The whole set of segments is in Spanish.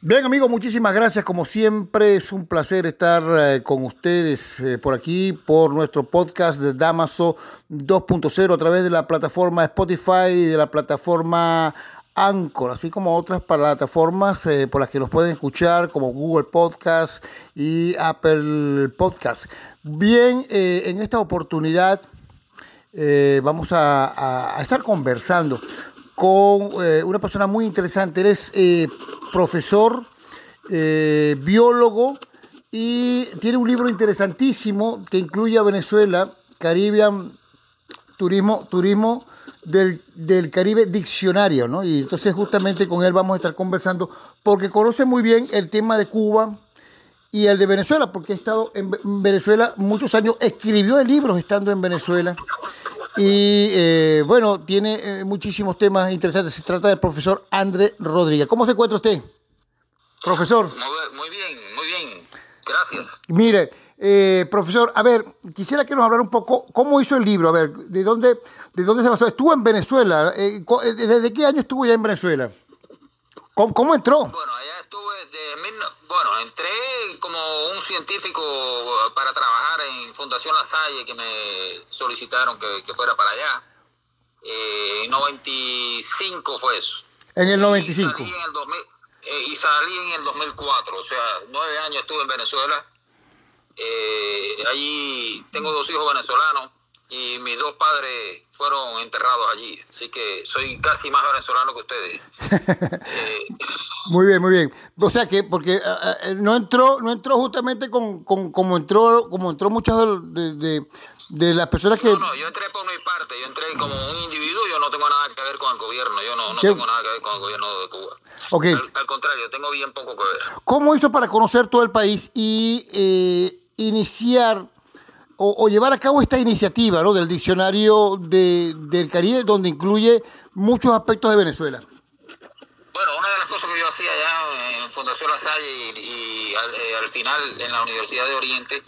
Bien amigos, muchísimas gracias. Como siempre es un placer estar eh, con ustedes eh, por aquí, por nuestro podcast de Damaso 2.0 a través de la plataforma Spotify y de la plataforma Anchor, así como otras plataformas eh, por las que nos pueden escuchar como Google Podcast y Apple Podcast. Bien, en esta oportunidad vamos a, estar conversando con una persona muy interesante. Eres profesor, eh, biólogo y tiene un libro interesantísimo que incluye a Venezuela, Caribbean Turismo, Turismo del, Caribe Diccionario, ¿no? Y entonces justamente con él vamos a estar conversando porque conoce muy bien el tema de Cuba y el de Venezuela, porque ha estado en Venezuela muchos años, escribió libros estando en Venezuela. Y eh, bueno, tiene eh, muchísimos temas interesantes. Se trata del profesor André Rodríguez. ¿Cómo se encuentra usted, profesor? Muy, bien, muy bien. Gracias. Mire, eh, profesor, a ver, quisiera que nos hablara un poco cómo hizo el libro. A ver, ¿de dónde, de dónde se basó? Estuvo en Venezuela. ¿Desde qué año estuvo ya en Venezuela? ¿Cómo, entró? Bueno, allá estuve, de, bueno, entré como un científico para trabajar en Fundación La Salle, que me solicitaron que, fuera para allá. Eh, en 95 fue eso. En el 95. Y salí en el, eh, y salí en el 2004, o sea, nueve años estuve en Venezuela. Eh, allí tengo dos hijos venezolanos y mis dos padres fueron enterrados allí. Así que soy casi más venezolano que ustedes. Eh, muy bien, muy bien. O sea que, porque eh, eh, no entró no entró justamente con, como entró como entró muchas de, de, las personas que... No, no, yo entré por mi parte, yo entré como un individuo, yo no tengo nada que ver con el gobierno, yo no, no tengo nada que ver con el gobierno de Cuba. Okay. Al, contrario, tengo bien poco que ver. ¿Cómo hizo para conocer todo el país y iniciar o, llevar a cabo esta iniciativa ¿no? del diccionario de, del Caribe, donde incluye muchos aspectos de Venezuela? Bueno, una de las cosas que yo hacía allá en Fundación La Salle y, eh, al, final en la Universidad de Oriente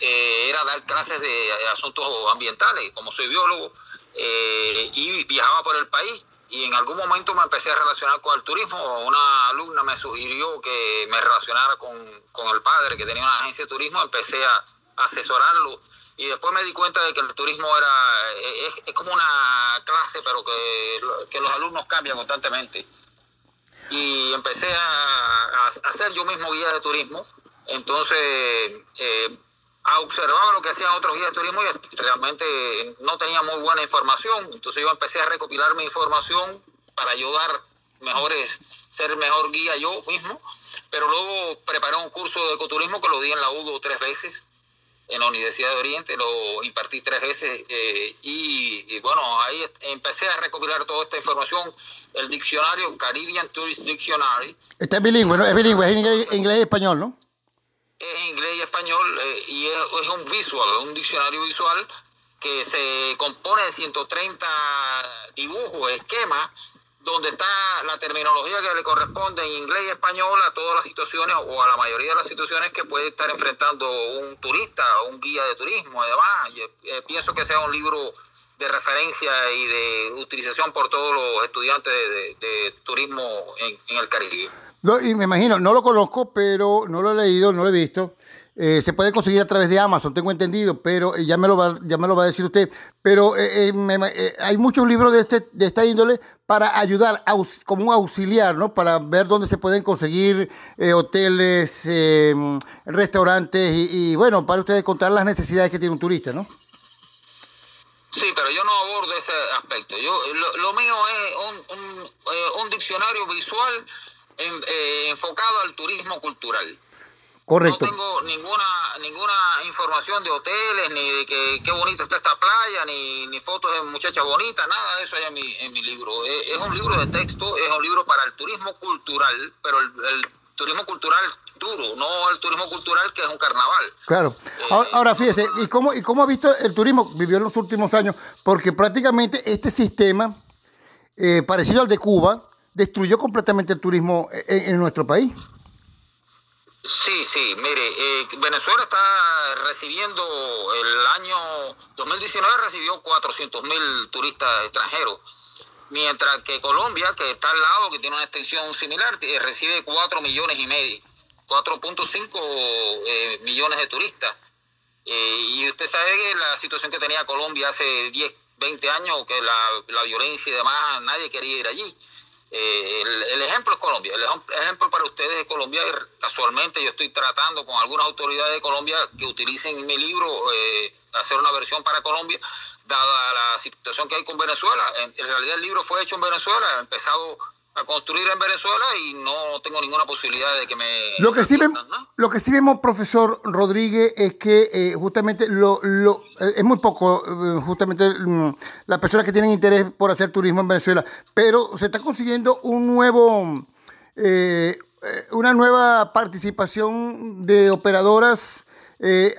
eh, era dar clases de asuntos ambientales, como soy biólogo, eh, y viajaba por el país y en algún momento me empecé a relacionar con el turismo. Una alumna me sugirió que me relacionara con, con el padre que tenía una agencia de turismo, empecé a asesorarlo y después me di cuenta de que el turismo era es, como una clase pero que, que, los alumnos cambian constantemente y empecé a, hacer yo mismo guía de turismo entonces eh, a observar lo que hacían otros guías de turismo y realmente no tenía muy buena información entonces yo empecé a recopilar mi información para ayudar mejores ser mejor guía yo mismo pero luego preparé un curso de ecoturismo que lo di en la UDO tres veces en la Universidad de Oriente, lo impartí tres veces eh, y, bueno, ahí empecé a recopilar toda esta información, el diccionario Caribbean Tourist Dictionary. Está bilingüe, ¿no? Es bilingüe, es inglés, y español, ¿no? Es inglés y español eh, y es, es, un visual, un diccionario visual que se compone de 130 dibujos, esquemas, donde está la terminología que le corresponde en inglés y español a todas las situaciones o a la mayoría de las situaciones que puede estar enfrentando un turista o un guía de turismo. Además, eh, pienso que sea un libro de referencia y de utilización por todos los estudiantes de, turismo en, el Caribe. Y me imagino, no lo conozco, pero no lo he leído, no lo he visto. Eh, se puede conseguir a través de Amazon, tengo entendido, pero eh, ya me lo va, ya me lo va a decir usted. Pero eh, hay muchos libros de, este, de esta índole para ayudar como un auxiliar, ¿no? Para ver dónde se pueden conseguir hoteles, restaurantes y, bueno, para ustedes contar las necesidades que tiene un turista, ¿no? Sí, pero yo no abordo ese aspecto. Yo Lo, mío es un, un, diccionario visual enfocado al turismo cultural. Correcto. No tengo ninguna ninguna información de hoteles, ni de que qué bonita está esta playa, ni, ni fotos de muchachas bonitas, nada de eso hay en mi, en mi libro. Es, un libro de texto, es un libro para el turismo cultural, pero el, turismo cultural duro, no el turismo cultural que es un carnaval. Claro. Eh, ahora, fíjese, ¿y cómo, ¿y cómo ha visto el turismo? Vivió en los últimos años, porque prácticamente este sistema, eh, parecido al de Cuba, destruyó completamente el turismo en nuestro país. Sí, sí, mire, eh, Venezuela está recibiendo, el año 2019 recibió 400 mil turistas extranjeros, mientras que Colombia, que está al lado, que tiene una extensión similar, recibe 4 millones y medio, 4.5 eh, millones de turistas. Eh, y usted sabe que la situación que tenía Colombia hace 10, 20 años, que la, la violencia y demás, nadie quería ir allí. Eh, el, ejemplo es Colombia. El ejemplo para ustedes es Colombia. Casualmente yo estoy tratando con algunas autoridades de Colombia que utilicen mi libro, eh, hacer una versión para Colombia, dada la situación que hay con Venezuela. En, realidad el libro fue hecho en Venezuela, empezado a construir en Venezuela y no tengo ninguna posibilidad de que me... Lo que sí, vemos, lo que sí vemos, profesor Rodríguez, es que eh, justamente lo, lo eh, es muy poco, eh, justamente mm, las personas que tienen interés por hacer turismo en Venezuela, pero se está consiguiendo un nuevo, una nueva participación de operadoras eh,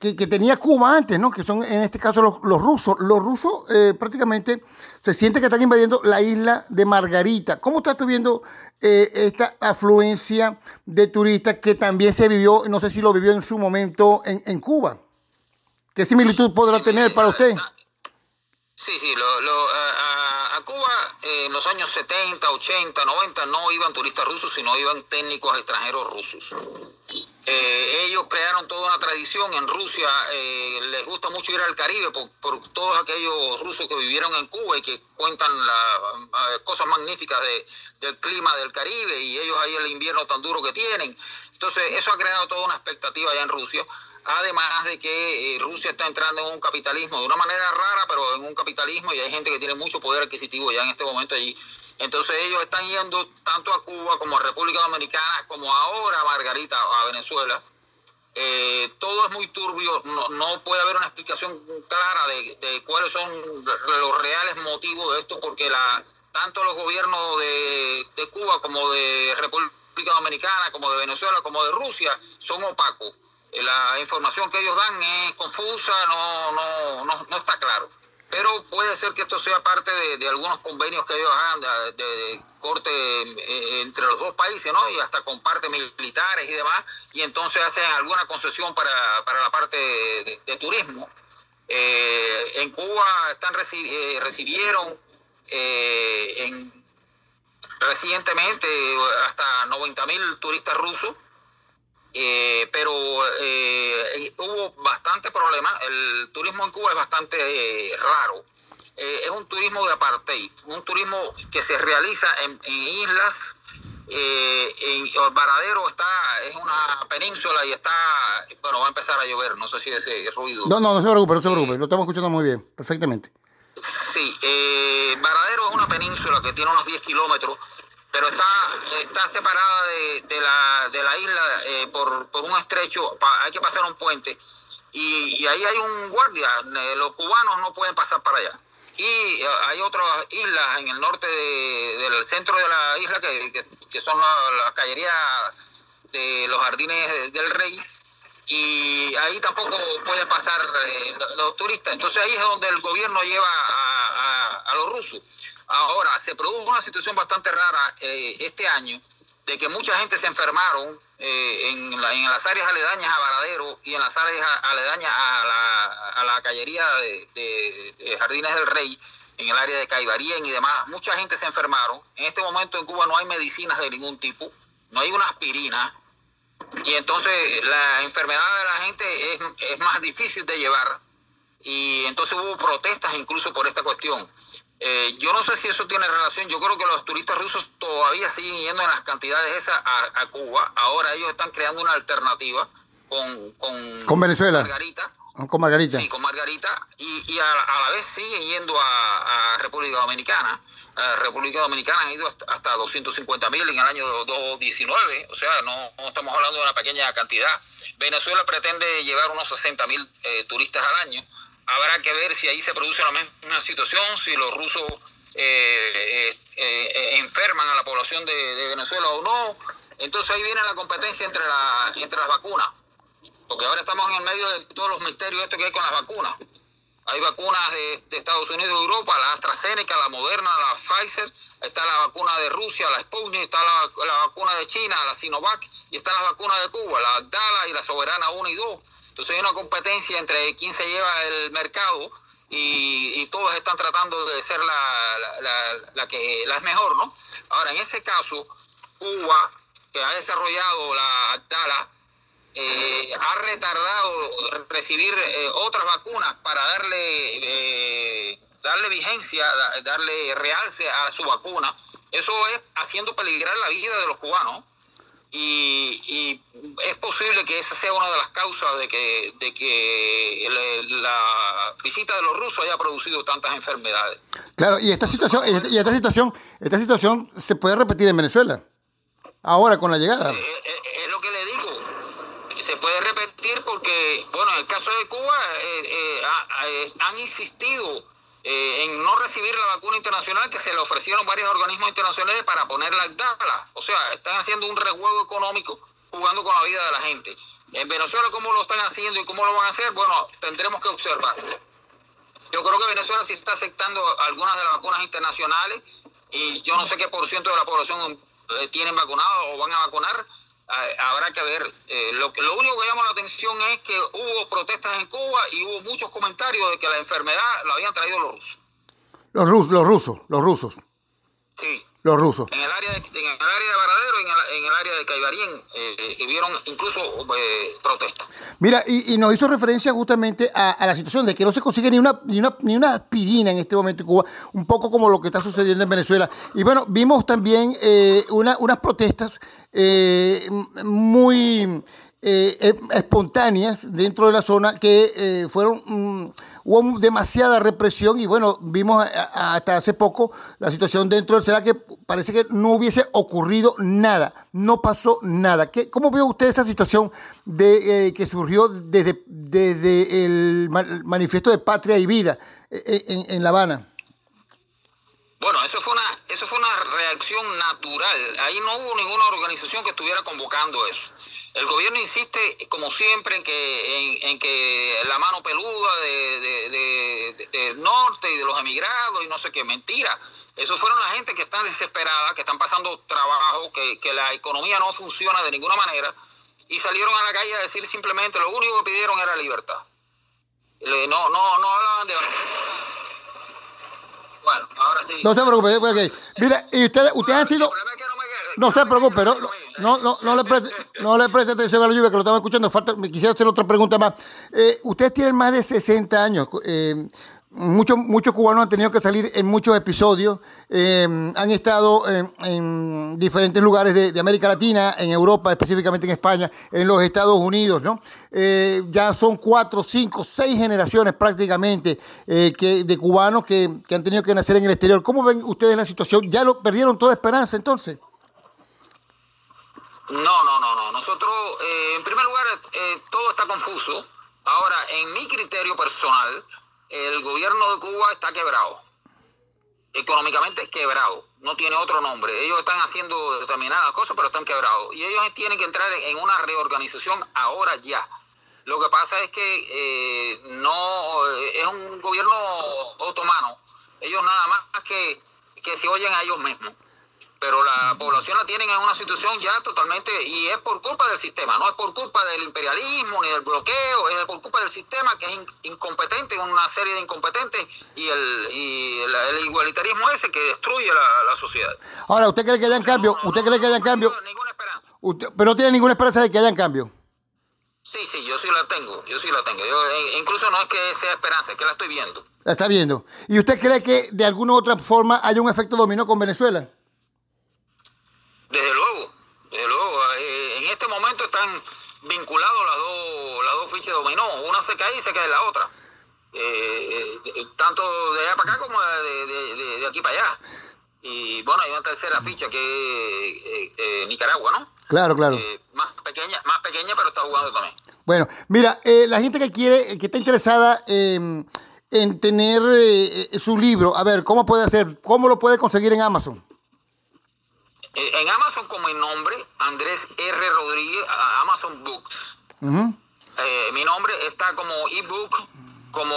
que, tenía Cuba antes, ¿no? que son en este caso los, rusos. Los rusos eh, prácticamente se sienten que están invadiendo la isla de Margarita. ¿Cómo estás viendo eh, esta afluencia de turistas que también se vivió, no sé si lo vivió en su momento en, Cuba? ¿Qué similitud podrá tener para usted? Sí, sí, a, Cuba en los años 70, 80, 90 no iban turistas rusos, sino iban técnicos extranjeros rusos. Eh, ellos crearon toda una tradición en Rusia, eh, les gusta mucho ir al Caribe por, todos aquellos rusos que vivieron en Cuba y que cuentan las eh, cosas magníficas del clima del Caribe y ellos ahí el invierno tan duro que tienen. Entonces eso ha creado toda una expectativa allá en Rusia, además de que Rusia está entrando en un capitalismo de una manera rara, pero en un capitalismo y hay gente que tiene mucho poder adquisitivo ya en este momento allí entonces ellos están yendo tanto a Cuba como a República Dominicana, como ahora Margarita, a Venezuela. Eh, todo es muy turbio, no, puede haber una explicación clara de, cuáles son los reales motivos de esto, porque la, tanto los gobiernos de, Cuba como de República Dominicana, como de Venezuela, como de Rusia, son opacos. La información que ellos dan es confusa, no, no, no, está claro pero puede ser que esto sea parte de, algunos convenios que ellos hagan de, corte eh, entre los dos países, ¿no? Y hasta con partes militares y demás, y entonces hacen alguna concesión para, la parte de, turismo. Eh, en Cuba están eh, recibieron recientemente hasta 90 mil turistas rusos eh, pero eh, hubo bastante problemas. El turismo en Cuba es bastante eh, raro. es un turismo de apartheid, un turismo que se realiza en, islas. en el Varadero está, es una península y está, bueno, va a empezar a llover, no sé si ese ruido. No, no, no se preocupe, no se preocupe, lo estamos escuchando muy bien, perfectamente. Sí, Varadero es una península que tiene unos 10 kilómetros pero está, está separada de, la, de la isla eh, por, por, un estrecho, hay que pasar un puente, y, ahí hay un guardia, eh, los cubanos no pueden pasar para allá. Y eh, hay otras islas en el norte del centro de la isla que, que, son las la callerías de los jardines del rey, y ahí tampoco pueden pasar los turistas. Entonces ahí es donde el gobierno lleva a, a los rusos. Ahora, se produjo una situación bastante rara eh, este año de que mucha gente se enfermaron eh, en, las áreas aledañas a Varadero y en las áreas aledañas a la, a la callería de, Jardines del Rey, en el área de Caibarien y demás. Mucha gente se enfermaron. En este momento en Cuba no hay medicinas de ningún tipo, no hay una aspirina. Y entonces la enfermedad de la gente es, es más difícil de llevar. Y entonces hubo protestas incluso por esta cuestión. Eh, yo no sé si eso tiene relación, yo creo que los turistas rusos todavía siguen yendo en las cantidades esas a, Cuba, ahora ellos están creando una alternativa con, con, Venezuela. Margarita. Ah, con Margarita. Sí, con Margarita, y, a, la vez siguen yendo a, República Dominicana. A República Dominicana han ido hasta, hasta 250 mil en el año 2019, o sea, no, estamos hablando de una pequeña cantidad. Venezuela pretende llevar unos 60 mil eh, turistas al año habrá que ver si ahí se produce la misma situación, si los rusos eh, eh, eh, enferman a la población de, Venezuela o no. Entonces ahí viene la competencia entre, la, entre las vacunas, porque ahora estamos en el medio de todos los misterios esto que hay con las vacunas. hay vacunas de, Estados Unidos y Europa, la AstraZeneca, la Moderna, la Pfizer, está la vacuna de Rusia, la Sputnik, está la, vacuna de China, la Sinovac, y están las vacunas de Cuba, la Abdala y la Soberana 1 y 2. Entonces hay una competencia entre quién se lleva el mercado y, todos están tratando de ser la, la, que la es mejor, ¿no? Ahora, en ese caso, Cuba, que ha desarrollado la Abdala, eh, ha retardado recibir eh, otras vacunas para darle eh, darle vigencia, darle realce a su vacuna. Eso es haciendo peligrar la vida de los cubanos. Y, es posible que esa sea una de las causas de que, de que la visita de los rusos haya producido tantas enfermedades. Claro, y esta situación, y esta situación, esta situación se puede repetir en Venezuela. Ahora con la llegada. es lo que le digo se puede repetir porque, bueno, en el caso de Cuba eh, eh, han insistido eh, en no recibir la vacuna internacional que se le ofrecieron varios organismos internacionales para ponerla en DALA. O sea, están haciendo un rejuego económico jugando con la vida de la gente. En Venezuela, ¿cómo lo están haciendo y cómo lo van a hacer? Bueno, tendremos que observar. Yo creo que Venezuela sí está aceptando algunas de las vacunas internacionales y yo no sé qué por ciento de la población tienen vacunado o van a vacunar, habrá que ver. Eh, lo, lo único que llama la atención es que hubo protestas en Cuba y hubo muchos comentarios de que la enfermedad la habían traído los rusos. Los, rusos, los rusos, los rusos. Sí. Los rusos. En el área de, en el área de Varadero y en el, área de Caibarín eh, eh vieron incluso eh, protestas. Mira, y, y, nos hizo referencia justamente a, la situación de que no se consigue ni una, ni una, ni una aspirina en este momento en Cuba, un poco como lo que está sucediendo en Venezuela. Y bueno, vimos también eh, una, unas protestas eh, muy eh, espontáneas dentro de la zona que eh, fueron mm, hubo demasiada represión y bueno vimos hasta hace poco la situación dentro del será que parece que no hubiese ocurrido nada no pasó nada. ¿Qué, cómo ve usted esa situación de que surgió desde, desde el manifiesto de patria y vida en, en La Habana bueno, eso fue una eso fue una reacción natural. Ahí no hubo ninguna organización que estuviera convocando eso. El gobierno insiste, como siempre, en que en, que la mano peluda de, del norte y de los emigrados y no sé qué, mentira. Esos fueron la gente que están desesperada, que están pasando trabajo, que la economía no funciona de ninguna manera y salieron a la calle a decir simplemente lo único que pidieron era libertad. No, no, no hablaban de bueno, ahora sí. No se preocupe, okay. Mira, y ustedes, ustedes han sido... No se preocupe, no, no, no, no, le preste, no le preste atención a la lluvia, que lo estaba escuchando. Falta, me quisiera hacer otra pregunta más. Eh, ustedes tienen más de 60 años. Eh, Muchos, muchos cubanos han tenido que salir en muchos episodios, eh, han estado en, diferentes lugares de, América Latina, en Europa, específicamente en España, en los Estados Unidos, ¿no? Eh, ya son cuatro, cinco, seis generaciones prácticamente eh, que, de cubanos que, han tenido que nacer en el exterior. ¿Cómo ven ustedes la situación? ¿Ya lo perdieron toda esperanza entonces? No, no, no, no. Nosotros, en primer lugar, todo está confuso. Ahora, en mi criterio personal, el gobierno de Cuba está quebrado, económicamente quebrado, no tiene otro nombre. Ellos están haciendo determinadas cosas, pero están quebrados. Y ellos tienen que entrar en una reorganización ahora ya. Lo que pasa es que eh, no es un gobierno otomano. Ellos nada más que, que se oyen a ellos mismos pero la población la tienen en una situación ya totalmente, y es por culpa del sistema, no es por culpa del imperialismo ni del bloqueo, es por culpa del sistema que es incompetente, una serie de incompetentes y el, y el, igualitarismo ese que destruye la, sociedad. Ahora, ¿usted cree que haya cambio? ¿Usted cree que haya cambio? ninguna esperanza. pero no tiene ninguna esperanza de que haya cambio. Sí, sí, yo sí la tengo, yo sí la tengo. Yo, eh, incluso no es que sea esperanza, es que la estoy viendo. La está viendo. ¿Y usted cree que de alguna u otra forma hay un efecto dominó con Venezuela? Desde luego, desde luego. Eh, en este momento están vinculados las dos, las dos fichas de dominó. Una se cae y se cae la otra. Eh, eh, tanto de allá para acá como de, aquí para allá. Y bueno, hay una tercera ficha que es Nicaragua, ¿no? Claro, claro. más pequeña, más pequeña, pero está jugando también. Bueno, mira, la gente que quiere, que está interesada en tener su libro, a ver, ¿cómo puede hacer? ¿Cómo lo puede conseguir en Amazon? Eh, en Amazon como mi nombre, Andrés R. Rodríguez, Amazon Books. Eh, mi nombre está como ebook como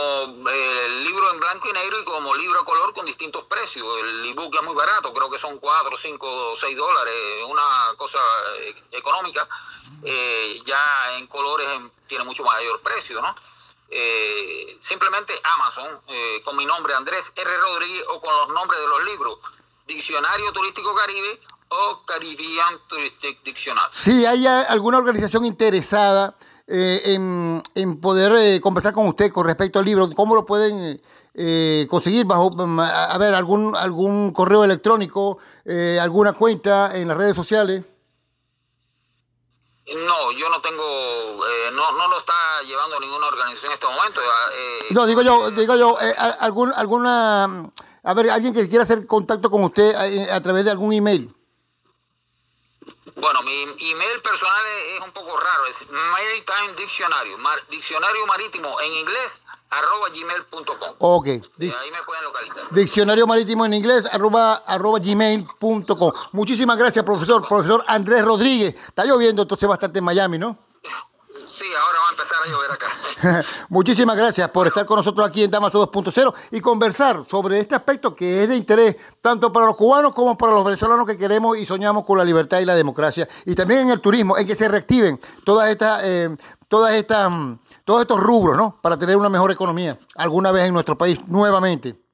eh, el libro en blanco y negro y como libro a color con distintos precios. El ebook es muy barato, creo que son 4, 5, 6 dólares, una cosa eh, económica. Eh, ya en colores tiene mucho mayor precio, ¿no? simplemente Amazon, con mi nombre Andrés R. Rodríguez o con los nombres de los libros, Diccionario Turístico Caribe o Caribbean Touristic Dictionary. Si hay alguna organización interesada eh, en, poder eh, conversar con usted con respecto al libro. ¿Cómo lo pueden eh, conseguir? bajo mm, A ver, algún, algún correo electrónico, alguna cuenta en las redes sociales. No, yo no tengo, no, no lo está llevando ninguna organización en este momento. no, digo yo, digo yo, algún, alguna, a ver, alguien que quiera hacer contacto con usted a través de algún email. Bueno, mi email personal es, un poco raro, es Maritime Diccionario, diccionario marítimo en inglés, arroba gmail.com. Ok. ahí me pueden localizar. Diccionario marítimo en inglés, arroba, arroba gmail.com. Muchísimas gracias, profesor. Profesor Andrés Rodríguez. Está lloviendo entonces bastante en Miami, ¿no? Sí, ahora va a empezar a llover acá. Muchísimas gracias por estar con nosotros aquí en Damaso 2.0 y conversar sobre este aspecto que es de interés tanto para los cubanos como para los venezolanos que queremos y soñamos con la libertad y la democracia. Y también en el turismo, en que se reactiven todas estas, eh, todas estas, mm, todos estos rubros, ¿no? Para tener una mejor economía alguna vez en nuestro país nuevamente.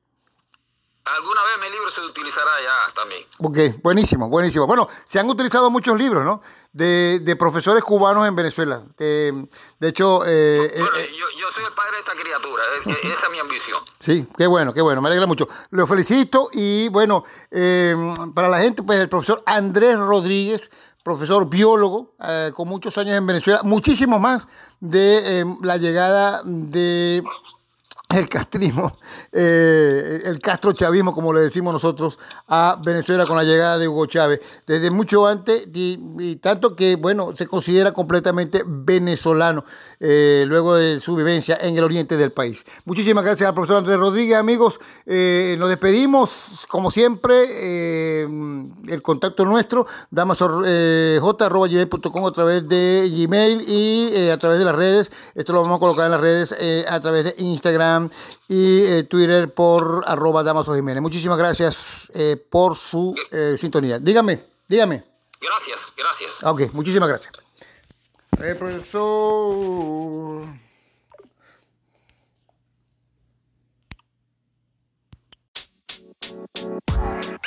Alguna vez mi libro se utilizará ya también. Ok, buenísimo, buenísimo. Bueno, se han utilizado muchos libros, ¿no? De, de profesores cubanos en Venezuela. de hecho... Eh, eh, eh, yo, soy el padre de esta criatura, esa es mi ambición. Sí, qué bueno, qué bueno, me alegra mucho. Lo felicito y bueno, para la gente, pues el profesor Andrés Rodríguez, profesor biólogo, con muchos años en Venezuela, muchísimo más de la llegada de el castrismo, eh, el castrochavismo, como le decimos nosotros, a Venezuela con la llegada de Hugo Chávez. Desde mucho antes, y, tanto que, bueno, se considera completamente venezolano eh, luego de su vivencia en el oriente del país. Muchísimas gracias al profesor Andrés Rodríguez, amigos. Eh, nos despedimos, como siempre, el contacto nuestro, damasoj.com a través de Gmail y a través de las redes. Esto lo vamos a colocar en las redes a través de Instagram y eh, Twitter por arroba Damaso Jiménez. Muchísimas gracias eh, por su eh, sintonía. Dígame, dígame. Gracias, gracias. Ok, muchísimas gracias. April Soul. Thank